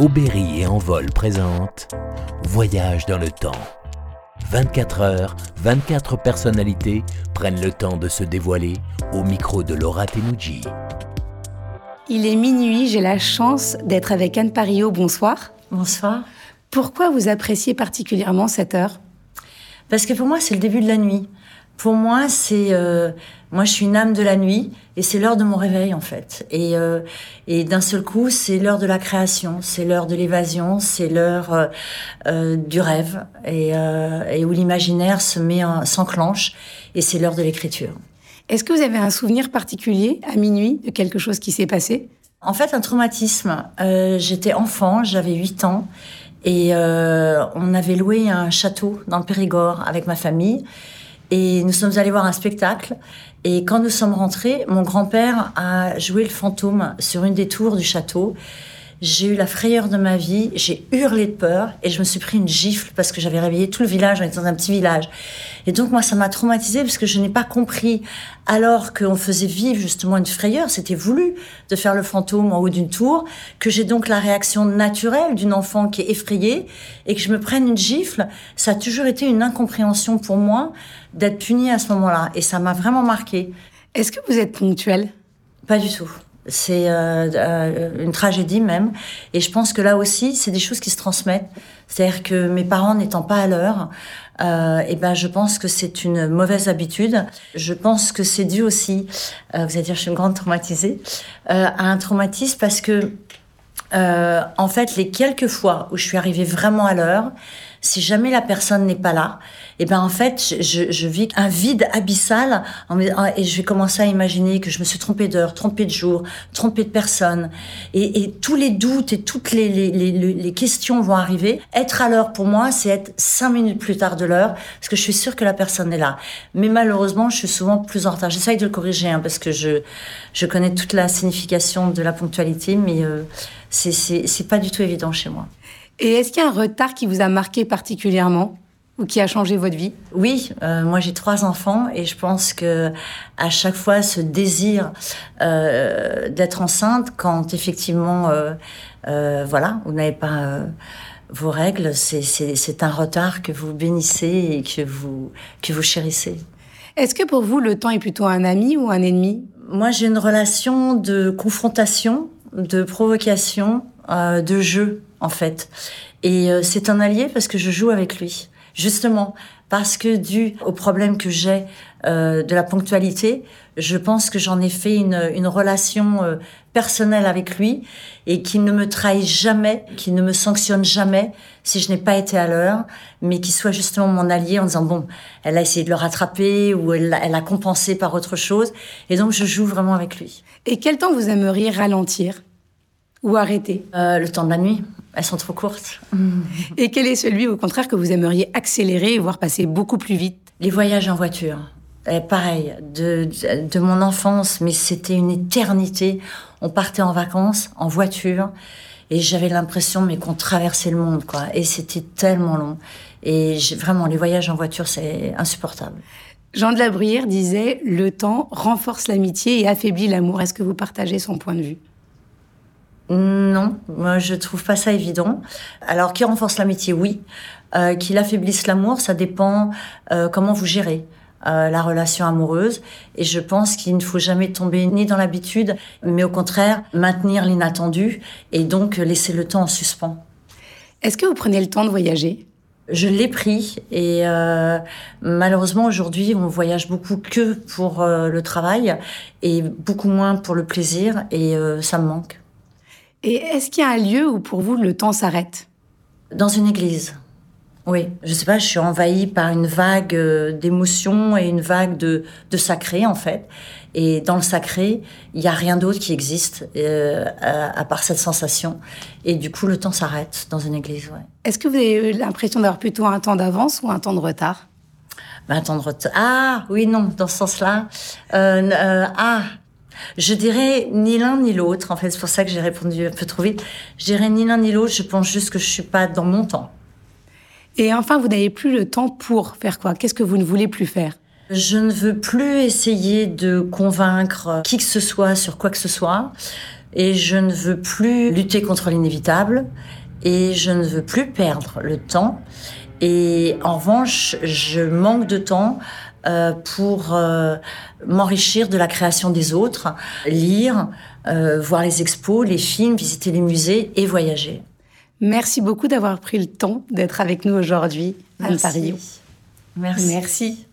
Aubéry et Envol présente Voyage dans le temps. 24 heures, 24 personnalités prennent le temps de se dévoiler au micro de Laura Tenuji. Il est minuit, j'ai la chance d'être avec Anne Pario. Bonsoir. Bonsoir. Pourquoi vous appréciez particulièrement cette heure? Parce que pour moi, c'est le début de la nuit. Pour moi, c'est euh, moi, je suis une âme de la nuit et c'est l'heure de mon réveil en fait. Et, euh, et d'un seul coup, c'est l'heure de la création, c'est l'heure de l'évasion, c'est l'heure euh, euh du rêve et, euh, et où l'imaginaire se met, s'enclenche et c'est l'heure de l'écriture. Est-ce que vous avez un souvenir particulier à minuit de quelque chose qui s'est passé? En fait, un traumatisme. J'étais enfant, j'avais 8 ans et on avait loué un château dans le Périgord avec ma famille. Et nous sommes allés voir un spectacle. Et quand nous sommes rentrés, mon grand-père a joué le fantôme sur une des tours du château. J'ai eu la frayeur de ma vie, j'ai hurlé de peur et je me suis pris une gifle parce que j'avais réveillé tout le village, on était dans un petit village. Et donc moi ça m'a traumatisée parce que je n'ai pas compris alors qu'on faisait vivre justement une frayeur, c'était voulu de faire le fantôme en haut d'une tour, que j'ai donc la réaction naturelle d'une enfant qui est effrayée et que je me prenne une gifle, ça a toujours été une incompréhension pour moi d'être punie à ce moment-là et ça m'a vraiment marqué. Est-ce que vous êtes ponctuelle? Pas du tout. C'est euh, euh, une tragédie même. Et je pense que là aussi, c'est des choses qui se transmettent. C'est-à-dire que mes parents n'étant pas à l'heure, euh, et ben je pense que c'est une mauvaise habitude. Je pense que c'est dû aussi, euh, vous allez dire, je suis une grande traumatisée, euh, à un traumatisme parce que euh, en fait, les quelques fois où je suis arrivée vraiment à l'heure, si jamais la personne n'est pas là, et eh ben en fait, je, je, vis un vide abyssal et je vais commencer à imaginer que je me suis trompée d'heure, trompée de jour, trompée de personne, et, et tous les doutes et toutes les, les, les, les questions vont arriver. Être à l'heure pour moi, c'est être cinq minutes plus tard de l'heure, parce que je suis sûre que la personne est là. Mais malheureusement, je suis souvent plus en retard. J'essaye de le corriger, hein, parce que je je connais toute la signification de la ponctualité, mais euh, c'est pas du tout évident chez moi. Et est-ce qu'il y a un retard qui vous a marqué particulièrement ou qui a changé votre vie? Oui, euh, moi j'ai trois enfants et je pense que à chaque fois ce désir euh, d'être enceinte, quand effectivement, euh, euh voilà, vous n'avez pas euh, vos règles, c'est un retard que vous bénissez et que vous que vous chérissez. Est-ce que pour vous le temps est plutôt un ami ou un ennemi? Moi j'ai une relation de confrontation, de provocation, euh, de jeu en fait. Et euh, c'est un allié parce que je joue avec lui, justement parce que dû au problème que j'ai euh, de la ponctualité, je pense que j'en ai fait une, une relation euh, personnelle avec lui et qu'il ne me trahit jamais, qu'il ne me sanctionne jamais si je n'ai pas été à l'heure, mais qu'il soit justement mon allié en disant bon, elle a essayé de le rattraper ou elle, elle a compensé par autre chose. Et donc je joue vraiment avec lui. Et quel temps vous aimeriez ralentir? Ou arrêter euh, Le temps de la nuit. Elles sont trop courtes. Et quel est celui, au contraire, que vous aimeriez accélérer, voire passer beaucoup plus vite? Les voyages en voiture. Pareil, de, de, de mon enfance, mais c'était une éternité. On partait en vacances, en voiture, et j'avais l'impression, mais qu'on traversait le monde, quoi. Et c'était tellement long. Et vraiment, les voyages en voiture, c'est insupportable. Jean de la Bruyère disait Le temps renforce l'amitié et affaiblit l'amour. Est-ce que vous partagez son point de vue? Non, moi je trouve pas ça évident. Alors qui renforce l'amitié, oui. Euh, qu'il affaiblisse l'amour, ça dépend euh, comment vous gérez euh, la relation amoureuse. Et je pense qu'il ne faut jamais tomber ni dans l'habitude, mais au contraire maintenir l'inattendu et donc laisser le temps en suspens. Est-ce que vous prenez le temps de voyager? Je l'ai pris et euh, malheureusement aujourd'hui on voyage beaucoup que pour euh, le travail et beaucoup moins pour le plaisir et euh, ça me manque. Et est-ce qu'il y a un lieu où pour vous le temps s'arrête? Dans une église. Oui, je sais pas, je suis envahie par une vague euh, d'émotions et une vague de, de sacré en fait. Et dans le sacré, il y a rien d'autre qui existe euh, à, à, part cette sensation. Et du coup, le temps s'arrête dans une église. Ouais. Est-ce que vous avez l'impression d'avoir plutôt un temps d'avance ou un temps de retard? Ben, Un temps de retard. Ah oui, non, dans ce sens-là. Euh, euh, ah, je dirais ni l'un ni l'autre. En fait, c'est pour ça que j'ai répondu un peu trop vite. Je dirais ni l'un ni l'autre. Je pense juste que je suis pas dans mon temps. Et enfin, vous n'avez plus le temps pour faire quoi? Qu'est-ce que vous ne voulez plus faire? Je ne veux plus essayer de convaincre qui que ce soit sur quoi que ce soit. et je ne veux plus lutter contre l'inévitable et je ne veux plus perdre le temps. Et en revanche, je manque de temps euh, pour euh, m'enrichir de la création des autres, lire, euh, voir les expos, les films, visiter les musées et voyager. Merci beaucoup d'avoir pris le temps d'être avec nous aujourd'hui, Anne Paris. Merci. Merci.